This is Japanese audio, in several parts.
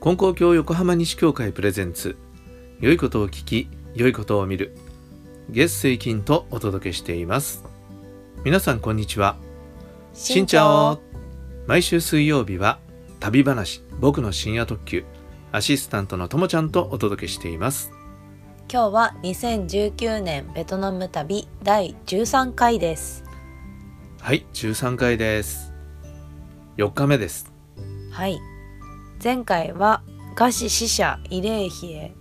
金光教横浜西教会プレゼンツ。良いことを聞き良いことを見る。月水金とお届けしています。皆さんこんにちは。しんちゃお毎週水曜日は旅話僕の深夜特急アシスタントのともちゃんとお届けしています。今日は2019年ベトナム旅第13回です。はい13回です。4日目です。はい前回は餓死死者慰霊碑へ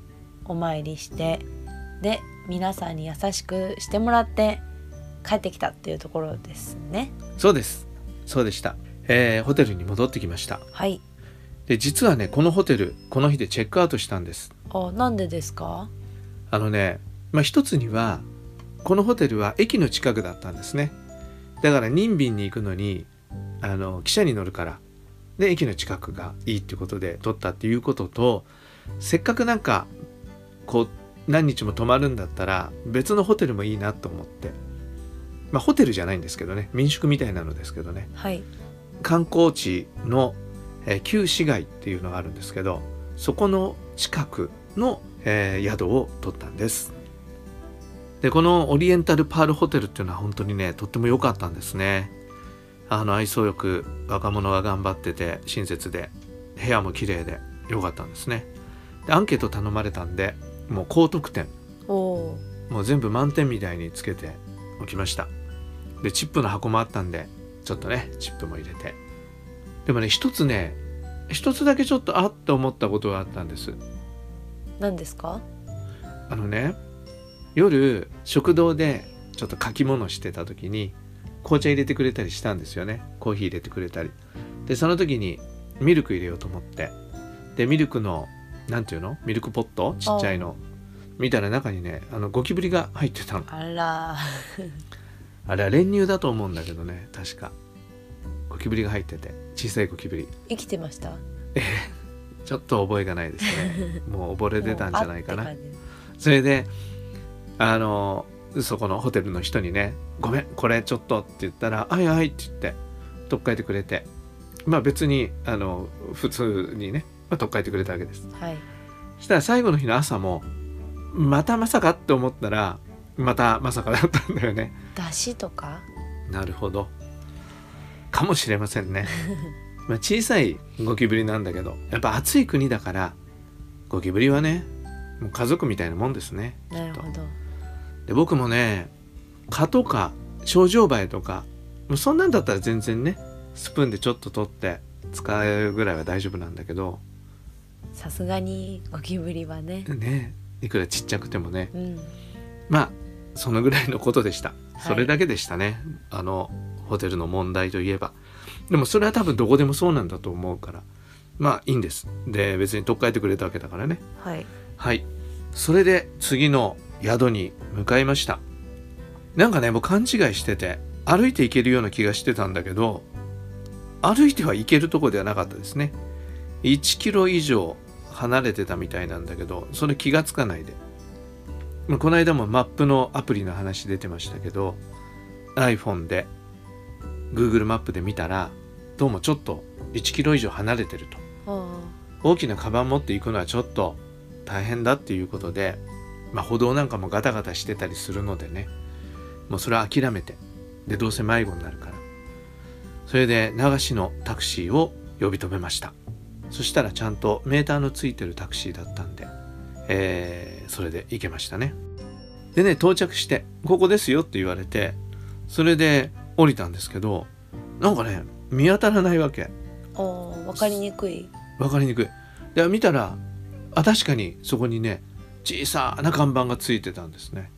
お参りしてで皆さんに優しくしてもらって帰ってきたっていうところですね。そうです。そうでした、えー、ホテルに戻ってきました。はい。で実はねこのホテルこの日でチェックアウトしたんです。あなんでですか？あのねまあ一つにはこのホテルは駅の近くだったんですね。だから任便に行くのにあの汽車に乗るからで駅の近くがいいっていうことで取ったっていうこととせっかくなんかこう何日も泊まるんだったら別のホテルもいいなと思って。まあホテルじゃないんですけどね民宿みたいなのですけどね。はい。観光地の、えー旧市街っていうのがあるんですけどそこの近くの、えー宿を取ったんです。でこのオリエンタルパールホテルっていうのは本当にねとっても良かったんですねあの愛想よく若者が頑張ってて親切で部屋も綺麗で良かったんですね。でアンケート頼まれたんでもう高得点。もう全部満点みたいにつけておきました。でチップの箱もあったんでちょっとねチップも入れて。でもね一つね一つだけちょっとあって思ったことがあったんです。何ですか？あのね夜食堂でちょっと書き物してた時に紅茶入れてくれたりしたんですよね。コーヒー入れてくれたり。でその時にミルク入れようと思って。でミルクのなんていうの？ミルクポット？ちっちゃいの。みたいな中にねあのゴキブリが入ってたの。あら。あれは練乳だと思うんだけどね確か。ゴキブリが入ってて。小さいゴキブリ。生きてました？ちょっと覚えがないですね。もう溺れてたんじゃないかな。それであのそこのホテルの人にね「ごめんこれちょっと」って言ったら「はいはい」って言って取っ替えてくれてまあ別にあの普通にね、まあ、取っ替えてくれたわけです。はい。そしたら最後の日の朝もまたまさかって思ったらまたまさかだったんだよね。だしとか？なるほど。かもしれませんね。まあ小さいゴキブリなんだけどやっぱ暑い国だからゴキブリはねもう家族みたいなもんですねなるほどで僕もね蚊とか症状バエとかもうそんなんだったら全然ねスプーンでちょっと取って使えるぐらいは大丈夫なんだけど。さすがにゴキブリはね。ねいくらちっちゃくてもね。うん。まあそのぐらいのことでした、い。それだけでしたね。あのホテルの問題といえば。でもそれは多分どこでもそうなんだと思うから。まあいいんです。で別に取っ替えてくれたわけだからね。はい。はい。それで次の宿に向かいました。なんかねもう勘違いしてて歩いて行けるような気がしてたんだけど歩いては行けるとこではなかったですね。1キロ以上離れてたみたいなんだけどそれ気がつかないで。まあこの間もマップのアプリの話出てましたけど iPhone で Google マップで見たらどうもちょっと1キロ以上離れてると。あ。大きなカバン持っていくのはちょっと大変だっていうことで、まあ、歩道なんかもガタガタしてたりするのでね。もうそれは諦めて。でどうせ迷子になるから。それで流しのタクシーを呼び止めました。そしたらちゃんとメーターのついてるタクシーだったんで、えーそれで行けましたね。でね到着して「ここですよ」って言われてそれで降りたんですけどなんかね見当たらないわけ。あおーわかりにくい。分かりにくい。で見たらあ確かにそこにね小さな看板がついてたんですね。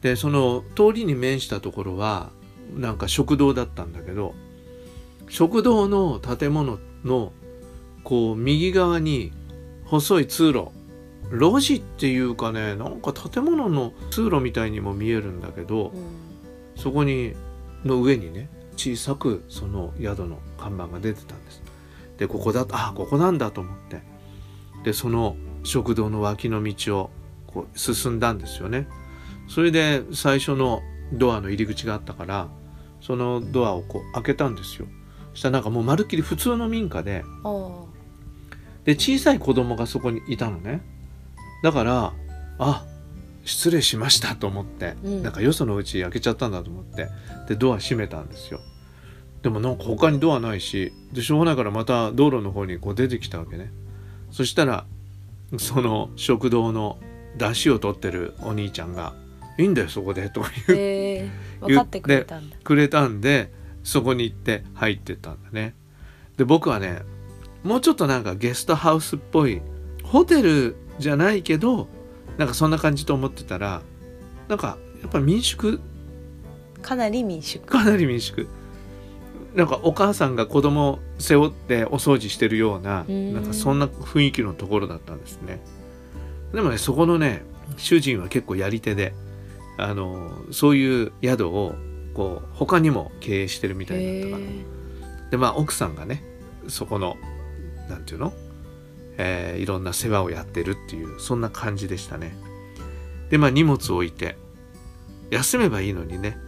でその通りに面したところはなんか食堂だったんだけど食堂の建物のこう右側に細い通路路地っていうかねなんか建物の通路みたいにも見えるんだけどうん。そこにの上にね小さくその宿の看板が出てたんです。でここだあここなんだと思って。でその食堂の脇の道をこう進んだんですよね。それで最初のドアの入り口があったからそのドアをこう開けたんですよ。そしたらなんかもうまるっきり普通の民家でで小さい子供がそこにいたのね。だからあ失礼しましたと思って、うん。なんかよそのうち開けちゃったんだと思ってでドア閉めたんですよ。でもなんか他にドアないしでしょうがないからまた道路の方にこう出てきたわけね。そしたらその食堂の出汁を取ってるお兄ちゃんが「いいんだよそこで」とか言え分かってくれたんだ。くれたんでそこに行って入ってったんだね。で僕はねもうちょっとなんかゲストハウスっぽいホテルじゃないけどなんかそんな感じと思ってたらなんかやっぱ民宿。かなり民宿。かなり民宿なんかお母さんが子供を背負ってお掃除してるようなうん。なんかそんな雰囲気のところだったんですね。でもねそこのね主人は結構やり手であのそういう宿をこう他にも経営してるみたいだったから。へでまあ奥さんがねそこのなんていうの、えーいろんな世話をやってるっていうそんな感じでしたね。でまあ荷物を置いて休めばいいのにね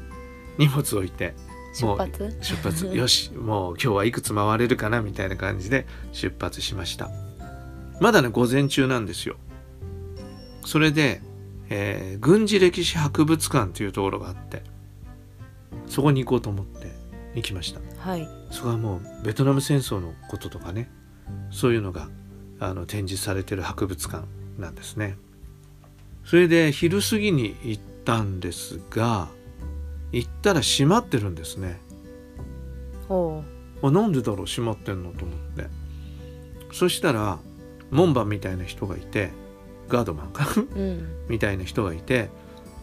荷物置いて出発？出発。よしもう今日はいくつ回れるかなみたいな感じで出発しました。まだね午前中なんですよ。それで、えー軍事歴史博物館というところがあってそこに行こうと思って行きました。はい。そこはもうベトナム戦争のこととかねそういうのがあの展示されてる博物館なんですね。それで昼過ぎに行ったんですが行ったら閉まってるんですね。あなんでだろう閉まってんのと思って。そしたら門番みたいな人がいてガードマンか。うん。みたいな人がいて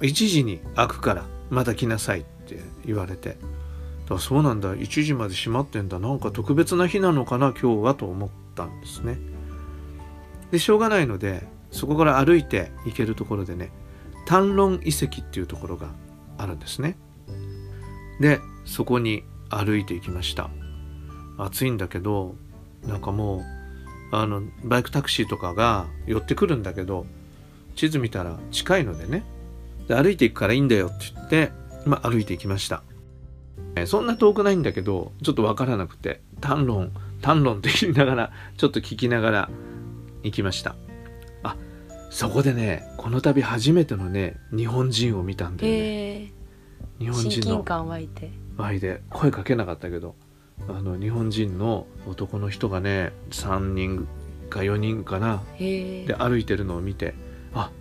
1時に開くからまた来なさいって言われて。だそうなんだ。1時まで閉まってんだ。なんか特別な日なのかな今日はと思ったんですね。でしょうがないのでそこから歩いて行けるところでね丹論遺跡っていうところがあるんですねでそこに歩いて行きました。暑いんだけどなんかもうあのバイクタクシーとかが寄ってくるんだけど地図見たら近いのでね。で歩いていくからいいんだよって言って、まあ、歩いていきました。そんな遠くないんだけどちょっとわからなくて単論単論って言いながらちょっと聞きながら行きました。あそこでねこの度初めてのね日本人を見たんだよね。日本親近人の感湧いて。前で声かけなかったけどあの日本人の男の人がね3人か4人かなへえ。で歩いてるのを見てあ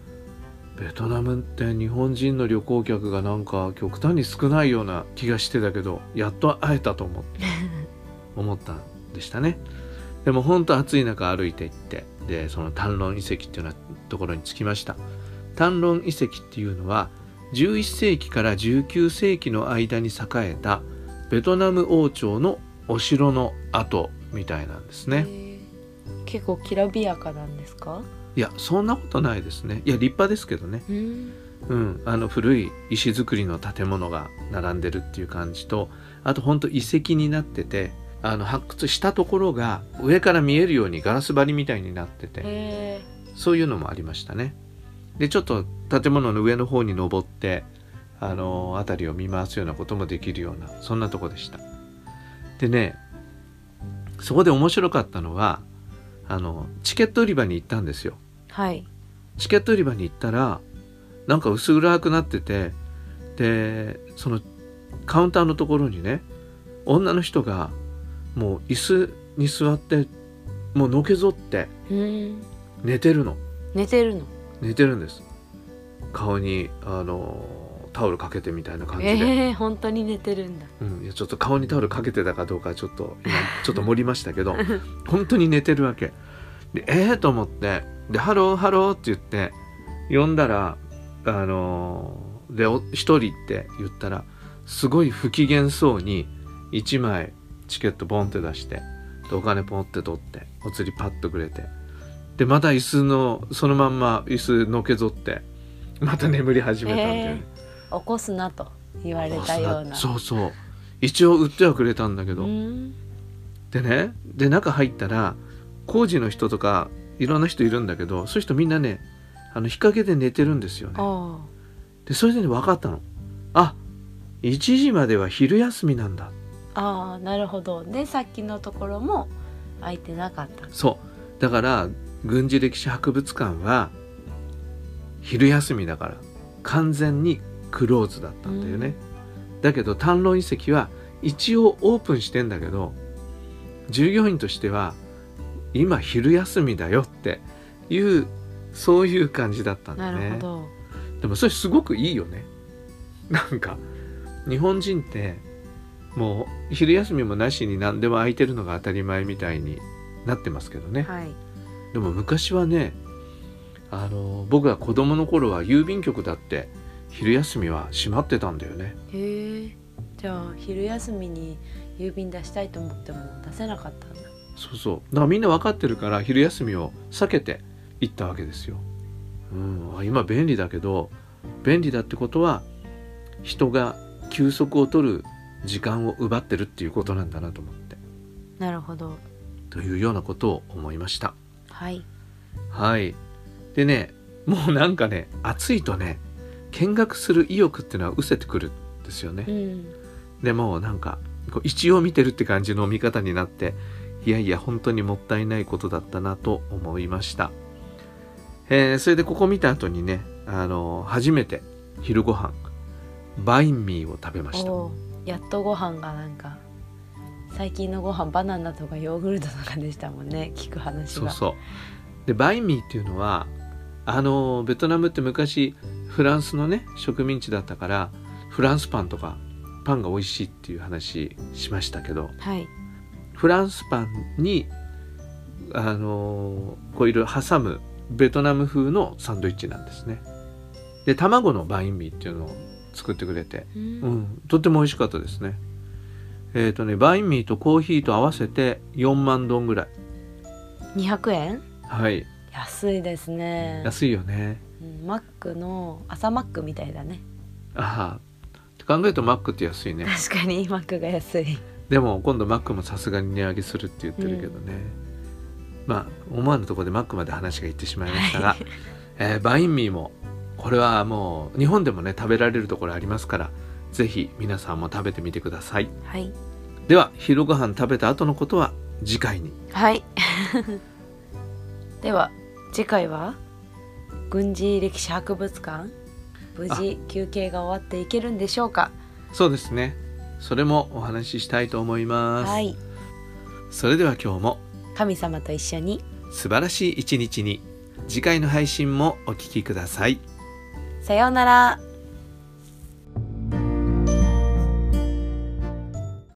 ベトナムって日本人の旅行客がなんか極端に少ないような気がしてたけどやっと会えたと思って 思ったんでしたね。でも本当暑い中歩いて行ってでその丹論遺跡っていうようなところに着きました。丹論遺跡っていうのは11世紀から19世紀の間に栄えたベトナム王朝のお城の跡みたいなんですね、結構きらびやかなんですか？いやそんなことないですね。いや立派ですけどね。うん。うん。あの古い石造りの建物が並んでるっていう感じとあとほんと遺跡になっててあの発掘したところが上から見えるようにガラス張りみたいになっててそういうのもありましたねでちょっと建物の上の方に登ってあの辺りを見回すようなこともできるようなそんなとこでした。でねそこで面白かったのはあのチケット売り場に行ったんですよ。はい。チケット売り場に行ったらなんか薄暗くなっててでそのカウンターのところにね女の人がもう椅子に座ってもうのけぞってうん。寝てるの。寝てるの寝てるんです。顔にあのタオルかけてみたいな感じで、ええ本当に寝てるんだ。うん、いやちょっと顔にタオルかけてたかどうかちょっと今ちょっと盛りましたけど 本当に寝てるわけ。でえー、と思って。で「ハローハロー」って言って呼んだらあのーでお一人って言ったらすごい不機嫌そうに1枚チケットボンって出してでお金ポンって取ってお釣りパッとくれてでまた椅子のそのまんま椅子のけぞってまた眠り始めたんだよね、起こすなと言われたような。そうそう。一応売ってはくれたんだけど、うん。でねで中入ったら工事の人とかいろんな人いるんだけどそういう人みんなねあの日陰で寝てるんですよね。あでそれでね分かったの。あ1時までは昼休みなんだ。あああなるほど。でさっきのところも空いてなかった。そう。だから軍事歴史博物館は昼休みだから完全にクローズだったんだよね、だけど丹論遺跡は一応オープンしてんだけど従業員としては今昼休みだよっていうそういう感じだったんだなねでもそれすごくいいよね。なんか日本人ってもう昼休みもなしに何でも空いてるのが当たり前みたいになってますけどね、はいでも昔はねあの僕が子供の頃は郵便局だって昼休みは閉まってたんだよね。へえ。じゃあ昼休みに郵便出したいと思っても出せなかったんだ。そうそう。だからみんな分かってるから昼休みを避けて行ったわけですよ、うん、あ今便利だけど便利だってことは人が休息を取る時間を奪ってるっていうことなんだなと思って。なるほど。というようなことを思いましたはい。はい。でねもうなんかね暑いとね見学する意欲っていうのは失せてくるんですよね、うん。でもうなんかこう一応見てるって感じの見方になっていやいや本当にもったいないことだったなと思いました、えーそれでここ見た後にねあの初めて昼ご飯バインミーを食べました。やっとご飯がなんか最近のご飯バナナとかヨーグルトとかでしたもんね。聞く話が。そうそう。でバインミーっていうのはあのベトナムって昔フランスのね植民地だったからフランスパンとかパンが美味しいっていう話しましたけどはい。フランスパンにあのこういろいろ挟むベトナム風のサンドイッチなんですね。で卵のバインミーっていうのを作ってくれて、ううんん、とっても美味しかったですねえっ、とねバインミーとコーヒーと合わせて4万ドンぐらい。200円？はい。安いですね、安いよね。うん、マックの朝マックみたいだね。ああって考えるとマックって安いね。確かにマックが安い。でも今度マックもさすがに値上げするって言ってるけどね、まあ思わぬところでマックまで話がいってしまいましたが、えーバインミーもこれはもう日本でもね食べられるところありますからぜひ皆さんも食べてみてください。はい。では昼ご飯食べた後のことは次回に。はい。では次回は軍事歴史博物館？無事休憩が終わっていけるんでしょうか？そうですね。それもお話ししたいと思います、はい。それでは今日も神様と一緒に。素晴らしい一日に次回の配信もお聞きください。さようなら